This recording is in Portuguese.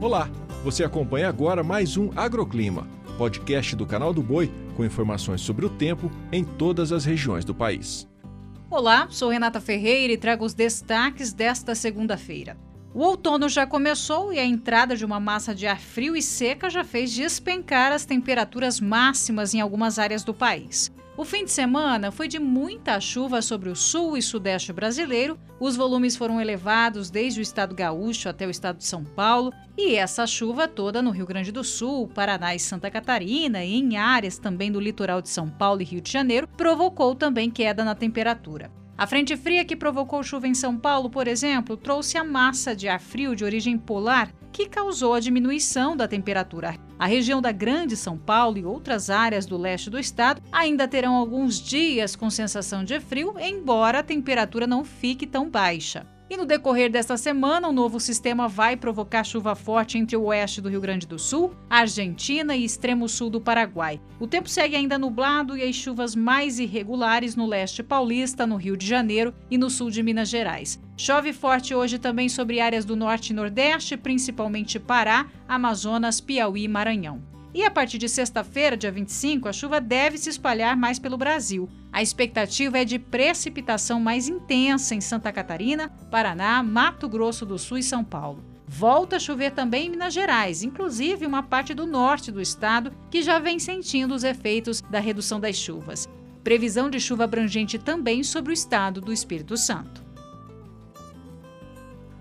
Olá, você acompanha agora mais um Agroclima, podcast do canal do Boi com informações sobre o tempo em todas as regiões do país. Olá, sou Renata Ferreira e trago os destaques desta segunda-feira. O outono já começou e a entrada de uma massa de ar frio e seca já fez despencar as temperaturas máximas em algumas áreas do país. O fim de semana foi de muita chuva sobre o sul e sudeste brasileiro. Os volumes foram elevados desde o estado gaúcho até o estado de São Paulo, e essa chuva toda no Rio Grande do Sul, Paraná e Santa Catarina e em áreas também do litoral de São Paulo e Rio de Janeiro provocou também queda na temperatura. A frente fria que provocou chuva em São Paulo, por exemplo, trouxe a massa de ar frio de origem polar que causou a diminuição da temperatura. A região da Grande São Paulo e outras áreas do leste do estado ainda terão alguns dias com sensação de frio, embora a temperatura não fique tão baixa. E no decorrer desta semana, o novo sistema vai provocar chuva forte entre o oeste do Rio Grande do Sul, Argentina e extremo sul do Paraguai. O tempo segue ainda nublado e as chuvas mais irregulares no leste paulista, no Rio de Janeiro e no sul de Minas Gerais. Chove forte hoje também sobre áreas do norte e nordeste, principalmente Pará, Amazonas, Piauí e Maranhão. E a partir de sexta-feira, dia 25, a chuva deve se espalhar mais pelo Brasil. A expectativa é de precipitação mais intensa em Santa Catarina, Paraná, Mato Grosso do Sul e São Paulo. Volta a chover também em Minas Gerais, inclusive uma parte do norte do estado que já vem sentindo os efeitos da redução das chuvas. Previsão de chuva abrangente também sobre o estado do Espírito Santo.